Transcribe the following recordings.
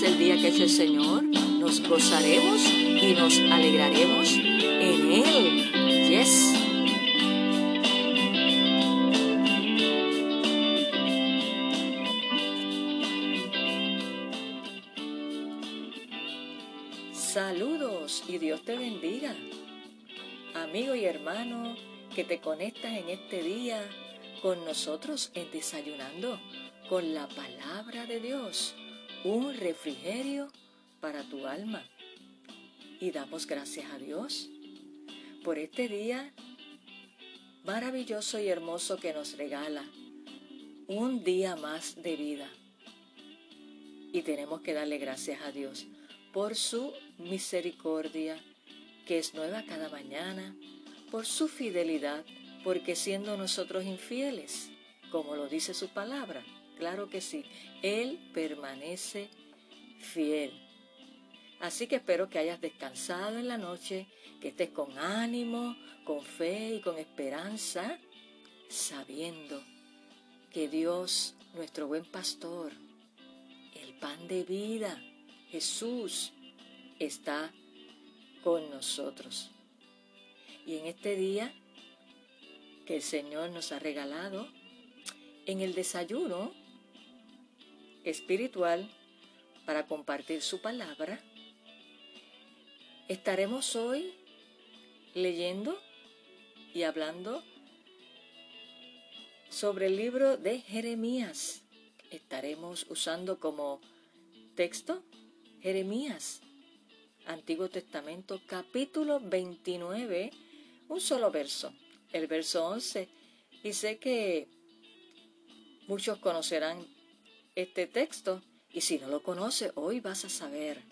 es el día que hecho el Señor. Nos gozaremos y nos alegraremos en Él. Yes. Saludos y Dios te bendiga. Amigo y hermano que te conectas en este día con nosotros en Desayunando con la palabra de Dios, un refrigerio para tu alma. Y damos gracias a Dios por este día maravilloso y hermoso que nos regala, un día más de vida. Y tenemos que darle gracias a Dios por su misericordia, que es nueva cada mañana, por su fidelidad, porque siendo nosotros infieles, como lo dice su palabra, claro que sí, Él permanece fiel. Así que espero que hayas descansado en la noche, que estés con ánimo, con fe y con esperanza, sabiendo que Dios, nuestro buen pastor, el pan de vida, Jesús está con nosotros. Y en este día que el Señor nos ha regalado, en el desayuno espiritual para compartir su palabra, estaremos hoy leyendo y hablando sobre el libro de Jeremías. Estaremos usando como texto Jeremías, Antiguo Testamento, capítulo 29, un solo verso, el verso 11. Y sé que muchos conocerán este texto y si no lo conoce, hoy vas a saber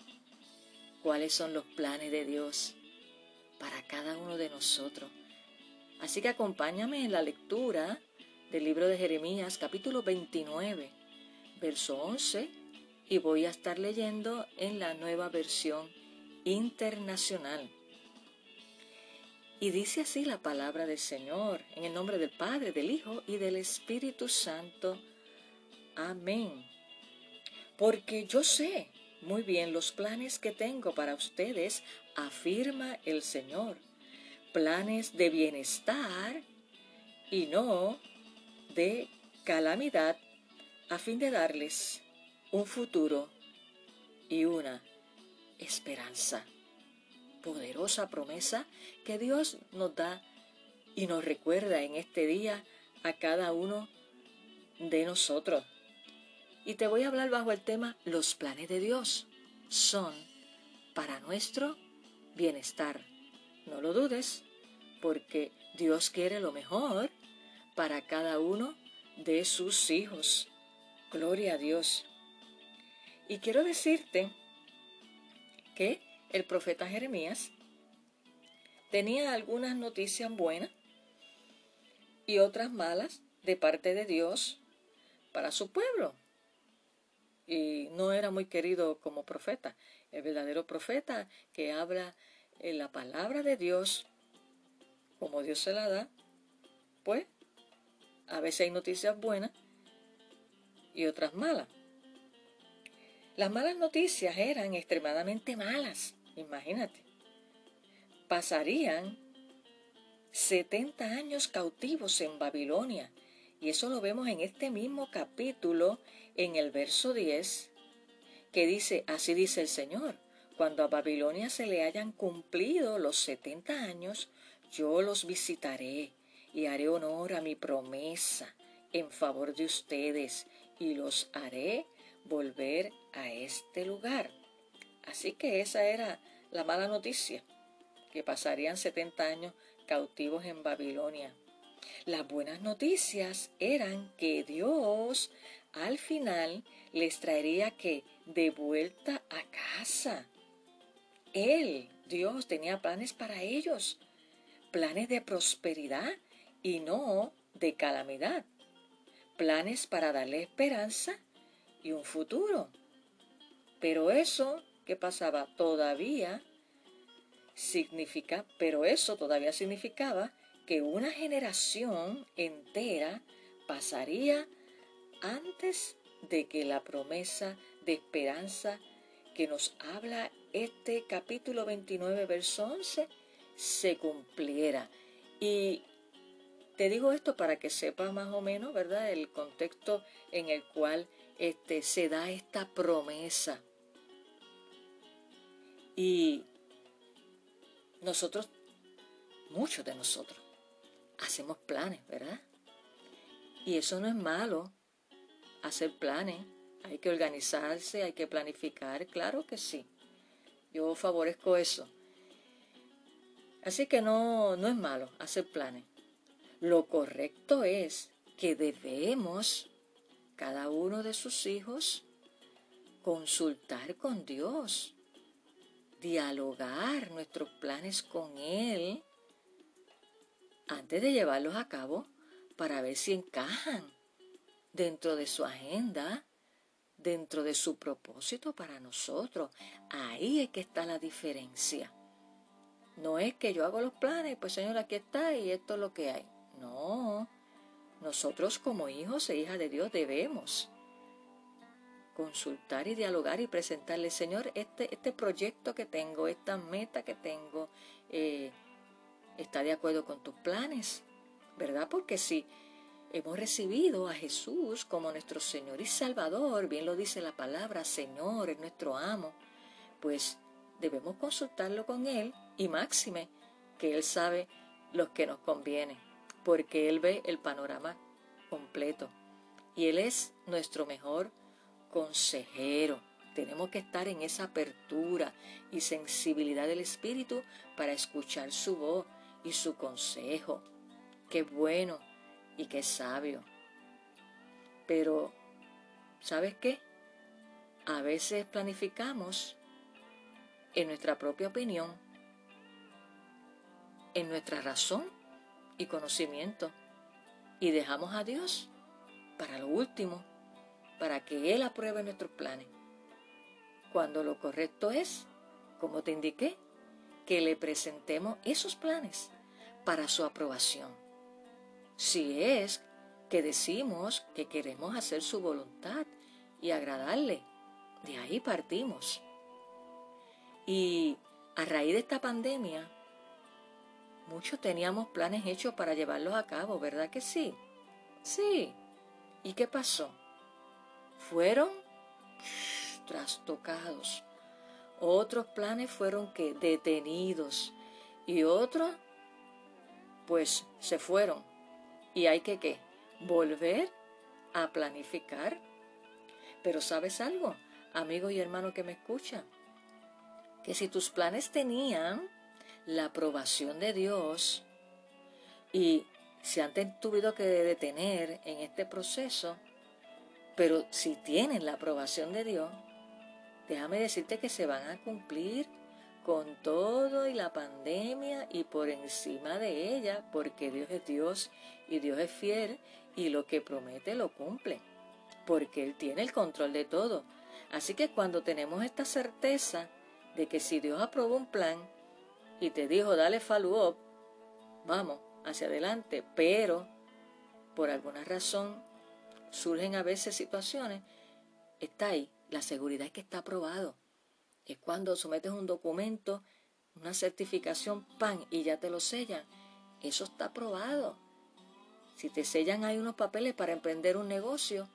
cuáles son los planes de Dios para cada uno de nosotros. Así que acompáñame en la lectura del libro de Jeremías, capítulo 29, verso 11 y voy a estar leyendo en la nueva versión internacional. Y dice así la palabra del Señor, en el nombre del Padre, del Hijo y del Espíritu Santo. Amén. Porque yo sé muy bien los planes que tengo para ustedes, afirma el Señor. Planes de bienestar y no de calamidad, a fin de darles un futuro y una esperanza. Poderosa promesa que Dios nos da y nos recuerda en este día a cada uno de nosotros. Y te voy a hablar bajo el tema Los planes de Dios son para nuestro bienestar. No lo dudes, porque Dios quiere lo mejor para cada uno de sus hijos. Gloria a Dios. Y quiero decirte que el profeta Jeremías tenía algunas noticias buenas y otras malas de parte de Dios para su pueblo. Y no era muy querido como profeta. El verdadero profeta que habla en la palabra de Dios, como Dios se la da, pues a veces hay noticias buenas y otras malas. Las malas noticias eran extremadamente malas, imagínate. Pasarían 70 años cautivos en Babilonia. Y eso lo vemos en este mismo capítulo, en el verso 10, que dice, así dice el Señor, cuando a Babilonia se le hayan cumplido los 70 años, yo los visitaré y haré honor a mi promesa en favor de ustedes y los haré volver a este lugar. Así que esa era la mala noticia, que pasarían 70 años cautivos en Babilonia. Las buenas noticias eran que Dios al final les traería que de vuelta a casa. Él, Dios, tenía planes para ellos, planes de prosperidad y no de calamidad, planes para darle esperanza y un futuro. Pero eso que pasaba todavía significa, pero eso todavía significaba que una generación entera pasaría antes de que la promesa de esperanza que nos habla este capítulo 29, verso 11, se cumpliera. Y te digo esto para que sepas más o menos, ¿verdad?, el contexto en el cual este, se da esta promesa. Y nosotros, muchos de nosotros, hacemos planes, ¿verdad? Y eso no es malo, hacer planes, hay que organizarse, hay que planificar, claro que sí. Yo favorezco eso. Así que no, no es malo hacer planes. Lo correcto es que debemos, cada uno de sus hijos, consultar con Dios, dialogar nuestros planes con Él antes de llevarlos a cabo para ver si encajan dentro de su agenda, dentro de su propósito para nosotros. Ahí es que está la diferencia. No es que yo hago los planes, pues Señor, aquí está y esto es lo que hay. No, nosotros como hijos e hijas de Dios debemos consultar y dialogar y presentarle, Señor, este, este proyecto que tengo, esta meta que tengo, eh, está de acuerdo con tus planes, ¿verdad? Porque si hemos recibido a Jesús como nuestro Señor y Salvador, bien lo dice la palabra, Señor, es nuestro amo, pues debemos consultarlo con Él y máxime que Él sabe lo que nos conviene, porque Él ve el panorama completo y Él es nuestro mejor consejero. Tenemos que estar en esa apertura y sensibilidad del Espíritu para escuchar su voz y su consejo. Qué bueno y qué sabio. Pero, ¿sabes qué? A veces planificamos en nuestra propia opinión, en nuestra razón y conocimiento, y dejamos a Dios para lo último, para que Él apruebe nuestros planes. Cuando lo correcto es, como te indiqué, que le presentemos esos planes para su aprobación si es que decimos que queremos hacer su voluntad y agradarle. De ahí partimos. Y a raíz de esta pandemia, muchos teníamos planes hechos para llevarlos a cabo, ¿verdad que sí? Sí. ¿Y qué pasó? Fueron trastocados. Otros planes fueron que detenidos y otros pues se fueron y hay que ¿qué? Volver a planificar. Pero sabes algo, amigo y hermano que me escucha, que si tus planes tenían la aprobación de Dios y se han tenido que detener en este proceso, pero si tienen la aprobación de Dios, déjame decirte que se van a cumplir con todo y la pandemia y por encima de ella, porque Dios es Dios y Dios es fiel y lo que promete lo cumple, porque Él tiene el control de todo. Así que cuando tenemos esta certeza de que si Dios aprobó un plan y te dijo dale follow up, vamos hacia adelante, pero por alguna razón surgen a veces situaciones, está ahí, la seguridad es que está aprobado es cuando sometes un documento, una certificación PAN y ya te lo sellan. Eso está aprobado. Si te sellan hay unos papeles para emprender un negocio,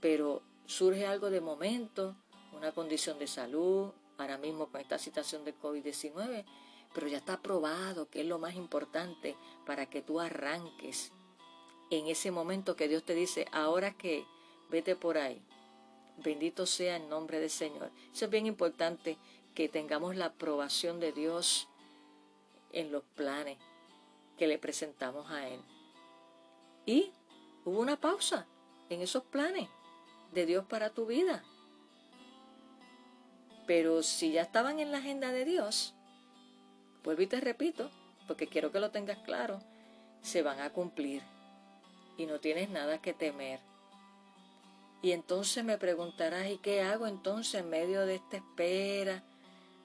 pero surge algo de momento, una condición de salud, ahora mismo con esta situación de COVID-19, pero ya está aprobado, que es lo más importante para que tú arranques en ese momento que Dios te dice, ahora que vete por ahí, Bendito sea el nombre del Señor. Eso es bien importante que tengamos la aprobación de Dios en los planes que le presentamos a Él. Y hubo una pausa en esos planes de Dios para tu vida. Pero si ya estaban en la agenda de Dios, vuelvo y te repito, porque quiero que lo tengas claro, se van a cumplir y no tienes nada que temer. Y entonces me preguntarás, ¿y qué hago entonces en medio de esta espera,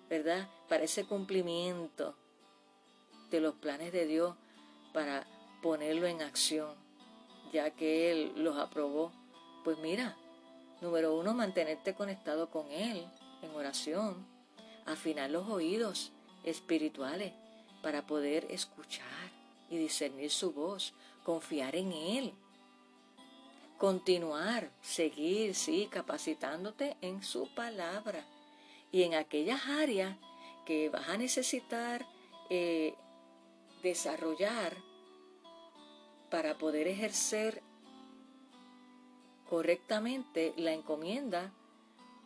verdad? Para ese cumplimiento de los planes de Dios, para ponerlo en acción, ya que Él los aprobó. Pues mira, número uno, mantenerte conectado con Él en oración, afinar los oídos espirituales para poder escuchar y discernir su voz, confiar en Él continuar, seguir, sí, capacitándote en su palabra y en aquellas áreas que vas a necesitar eh, desarrollar para poder ejercer correctamente la encomienda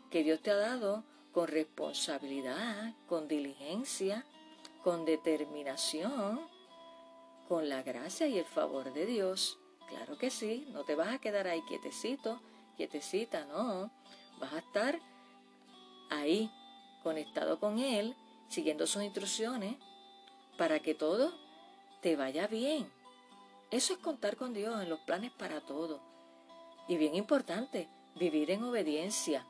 que Dios te ha dado con responsabilidad, con diligencia, con determinación, con la gracia y el favor de Dios. Claro que sí, no te vas a quedar ahí quietecito, quietecita, no. Vas a estar ahí, conectado con Él, siguiendo sus instrucciones, para que todo te vaya bien. Eso es contar con Dios en los planes para todo. Y bien importante, vivir en obediencia.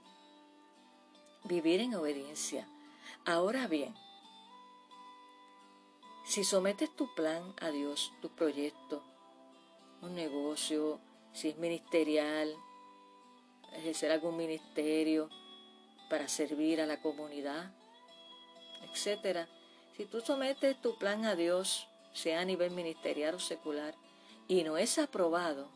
Vivir en obediencia. Ahora bien, si sometes tu plan a Dios, tu proyecto, un negocio, si es ministerial, ejercer algún ministerio para servir a la comunidad, etcétera. Si tú sometes tu plan a Dios, sea a nivel ministerial o secular, y no es aprobado,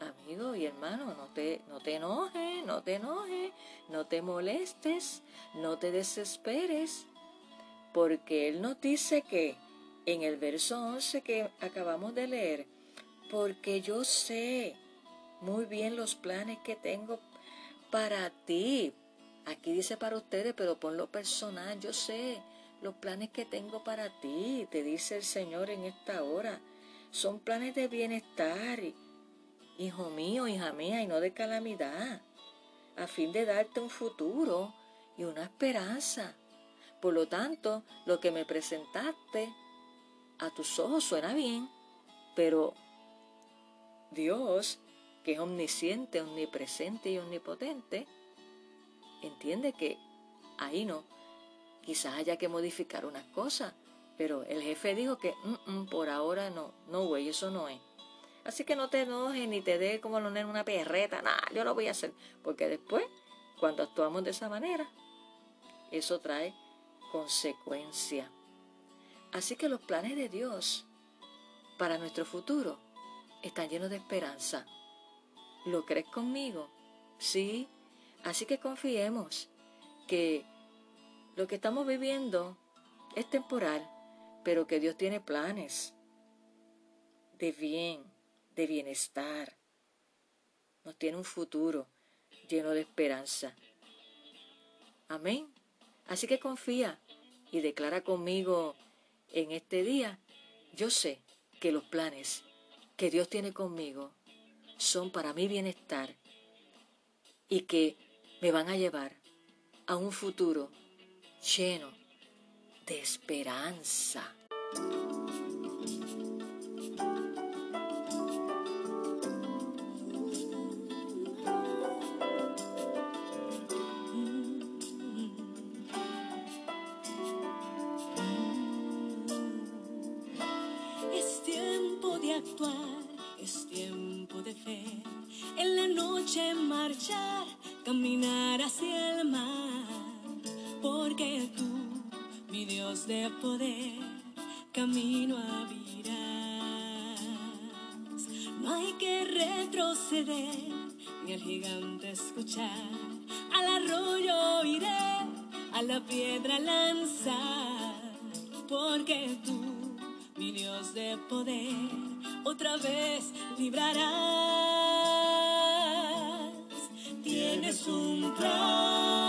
amigo y hermano, no te, no te enojes, no te enojes, no te molestes, no te desesperes, porque Él nos dice que en el verso 11 que acabamos de leer, porque yo sé muy bien los planes que tengo para ti. Aquí dice para ustedes, pero por lo personal, yo sé los planes que tengo para ti, te dice el Señor en esta hora. Son planes de bienestar, hijo mío, hija mía, y no de calamidad, a fin de darte un futuro y una esperanza. Por lo tanto, lo que me presentaste a tus ojos suena bien, pero Dios, que es omnisciente, omnipresente y omnipotente, entiende que ahí no. Quizás haya que modificar unas cosas, pero el jefe dijo que mm, mm, por ahora no, no, güey, eso no es. Así que no te enojes ni te dé como en una perreta, nada, yo lo voy a hacer. Porque después, cuando actuamos de esa manera, eso trae consecuencia. Así que los planes de Dios para nuestro futuro están llenos de esperanza. ¿Lo crees conmigo? Sí. Así que confiemos que lo que estamos viviendo es temporal, pero que Dios tiene planes de bien, de bienestar. Nos tiene un futuro lleno de esperanza. Amén. Así que confía y declara conmigo en este día, yo sé que los planes que Dios tiene conmigo son para mi bienestar y que me van a llevar a un futuro lleno de esperanza. Caminar hacia el mar, porque tú, mi Dios de poder, camino abrirás. No hay que retroceder, ni al gigante escuchar, al arroyo iré, a la piedra lanzar, porque tú, mi Dios de poder, otra vez librarás. Tienes un plan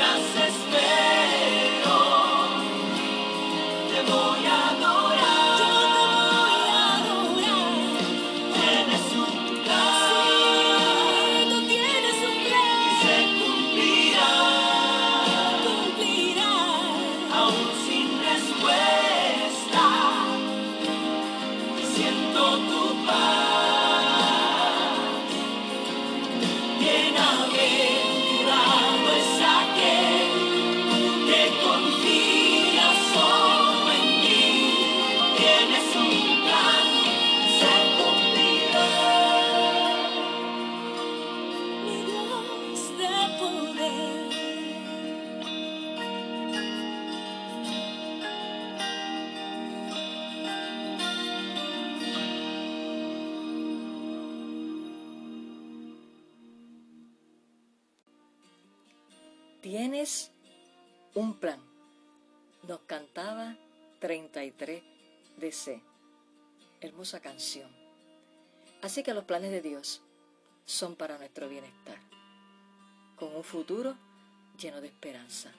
Mientras espero, Tienes un plan. Nos cantaba 33 DC. Hermosa canción. Así que los planes de Dios son para nuestro bienestar, con un futuro lleno de esperanza.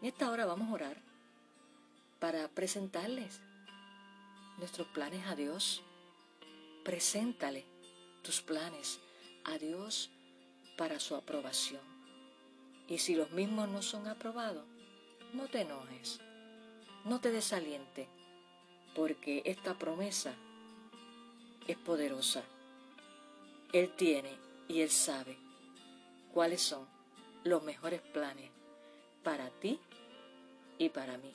En esta hora vamos a orar para presentarles nuestros planes a Dios. Preséntale tus planes a Dios para su aprobación. Y si los mismos no son aprobados, no te enojes, no te desaliente, porque esta promesa es poderosa. Él tiene y Él sabe cuáles son los mejores planes para ti y para mí.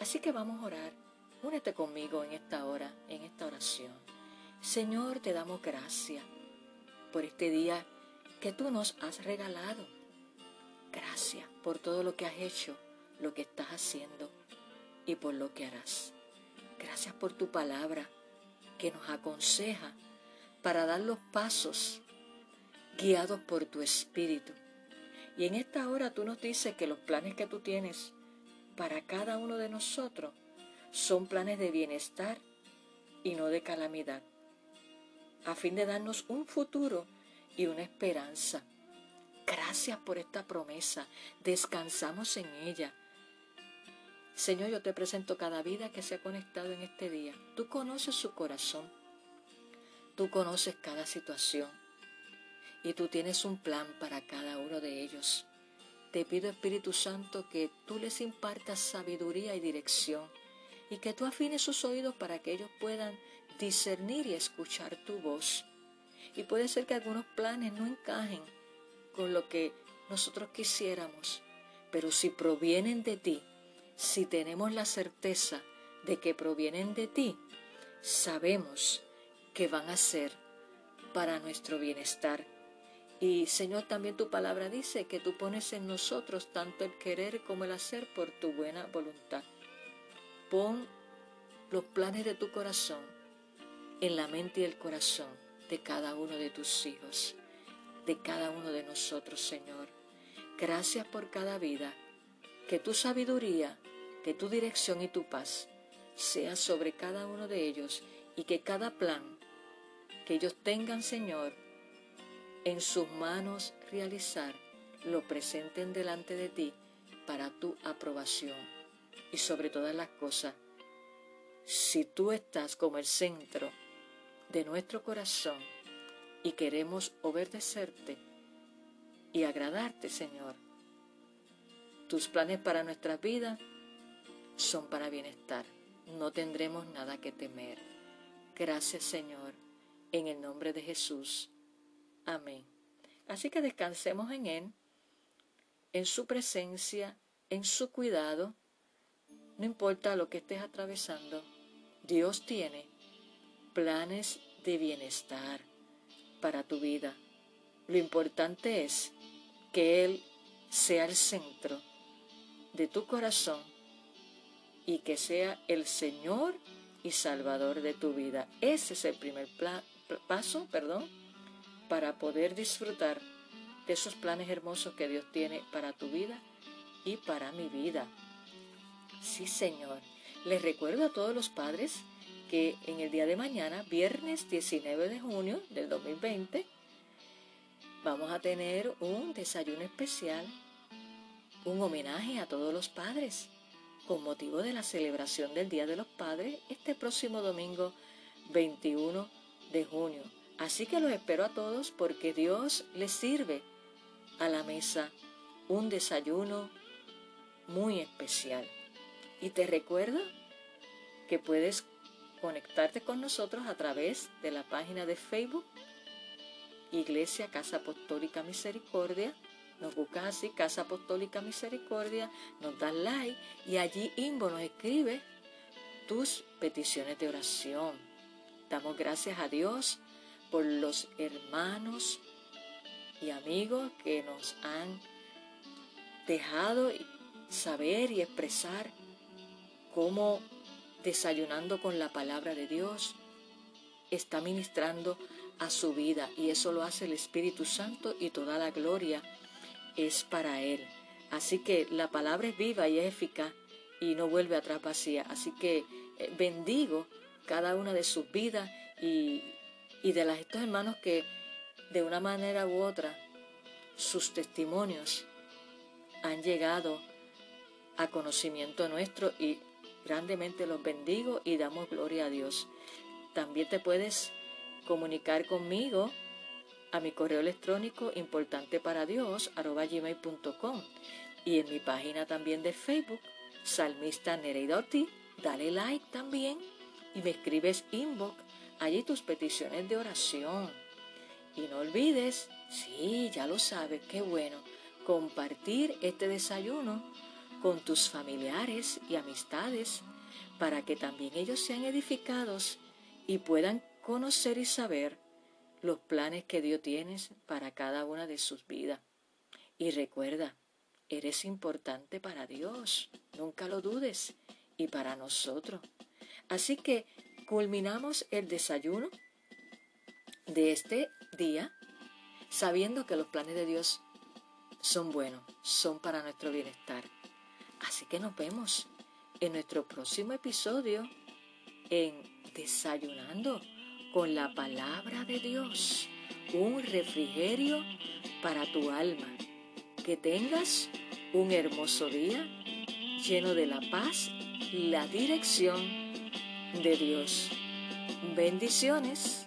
Así que vamos a orar. Únete conmigo en esta hora, en esta oración. Señor, te damos gracias por este día que tú nos has regalado. Gracias por todo lo que has hecho, lo que estás haciendo y por lo que harás. Gracias por tu palabra que nos aconseja para dar los pasos guiados por tu espíritu. Y en esta hora tú nos dices que los planes que tú tienes para cada uno de nosotros son planes de bienestar y no de calamidad, a fin de darnos un futuro y una esperanza. Gracias por esta promesa. Descansamos en ella. Señor, yo te presento cada vida que se ha conectado en este día. Tú conoces su corazón. Tú conoces cada situación. Y tú tienes un plan para cada uno de ellos. Te pido, Espíritu Santo, que tú les impartas sabiduría y dirección y que tú afines sus oídos para que ellos puedan discernir y escuchar tu voz. Y puede ser que algunos planes no encajen con lo que nosotros quisiéramos, pero si provienen de ti, si tenemos la certeza de que provienen de ti, sabemos que van a ser para nuestro bienestar Y Señor, también tu palabra dice que tú pones en nosotros tanto el querer como el hacer por tu buena voluntad. Pon los planes de tu corazón en la mente y el corazón de cada uno de tus hijos, de cada uno de nosotros, Señor. Gracias por cada vida. Que tu sabiduría, que tu dirección y tu paz sea sobre cada uno de ellos y que cada plan que ellos tengan, Señor, en sus manos realizar, lo presenten delante de ti para tu aprobación. Y sobre todas las cosas, si tú estás como el centro de nuestro corazón y queremos obedecerte y agradarte, Señor, tus planes para nuestras vidas son para bienestar. No tendremos nada que temer. Gracias, Señor, en el nombre de Jesús. Amén. Así que descansemos en Él, en su presencia, en su cuidado. No importa lo que estés atravesando, Dios tiene planes de bienestar para tu vida. Lo importante es que Él sea el centro de tu corazón y que sea el Señor y Salvador de tu vida. Ese es el primer paso, perdón, para poder disfrutar de esos planes hermosos que Dios tiene para tu vida y para mi vida. Sí, Señor. Les recuerdo a todos los padres que en el día de mañana, viernes 19 de junio del 2020, vamos a tener un desayuno especial, un homenaje a todos los padres, con motivo de la celebración del Día de los Padres este próximo domingo 21 de junio. Así que los espero a todos porque Dios les sirve a la mesa un desayuno muy especial. Y te recuerdo que puedes conectarte con nosotros a través de la página de Facebook Iglesia Casa Apostólica Misericordia. Nos buscas así, Casa Apostólica Misericordia, nos das like y allí Inbo nos escribe tus peticiones de oración. Damos gracias a Dios por los hermanos y amigos que nos han dejado saber y expresar cómo desayunando con la palabra de Dios está ministrando a su vida y eso lo hace el Espíritu Santo y toda la gloria es para Él. Así que la palabra es viva y es eficaz y no vuelve atrás vacía. Así que eh, bendigo cada una de sus vidas y, y de las, estos hermanos que de una manera u otra sus testimonios han llegado a conocimiento nuestro y grandemente los bendigo y damos gloria a Dios. También te puedes comunicar conmigo a mi correo electrónico importante para Dios gmail.com y en mi página también de Facebook, Salmista Nereidotti, dale like también y me escribes inbox allí tus peticiones de oración. Y no olvides, sí, ya lo sabes, qué bueno, compartir este desayuno con tus familiares y amistades para que también ellos sean edificados y puedan conocer y saber los planes que Dios tiene para cada una de sus vidas. Y recuerda, eres importante para Dios, nunca lo dudes, y para nosotros. Así que culminamos el desayuno de este día sabiendo que los planes de Dios son buenos, son para nuestro bienestar. Así que nos vemos en nuestro próximo episodio en Desayunando con la palabra de Dios, un refrigerio para tu alma. Que tengas un hermoso día lleno de la paz y la dirección de Dios. Bendiciones.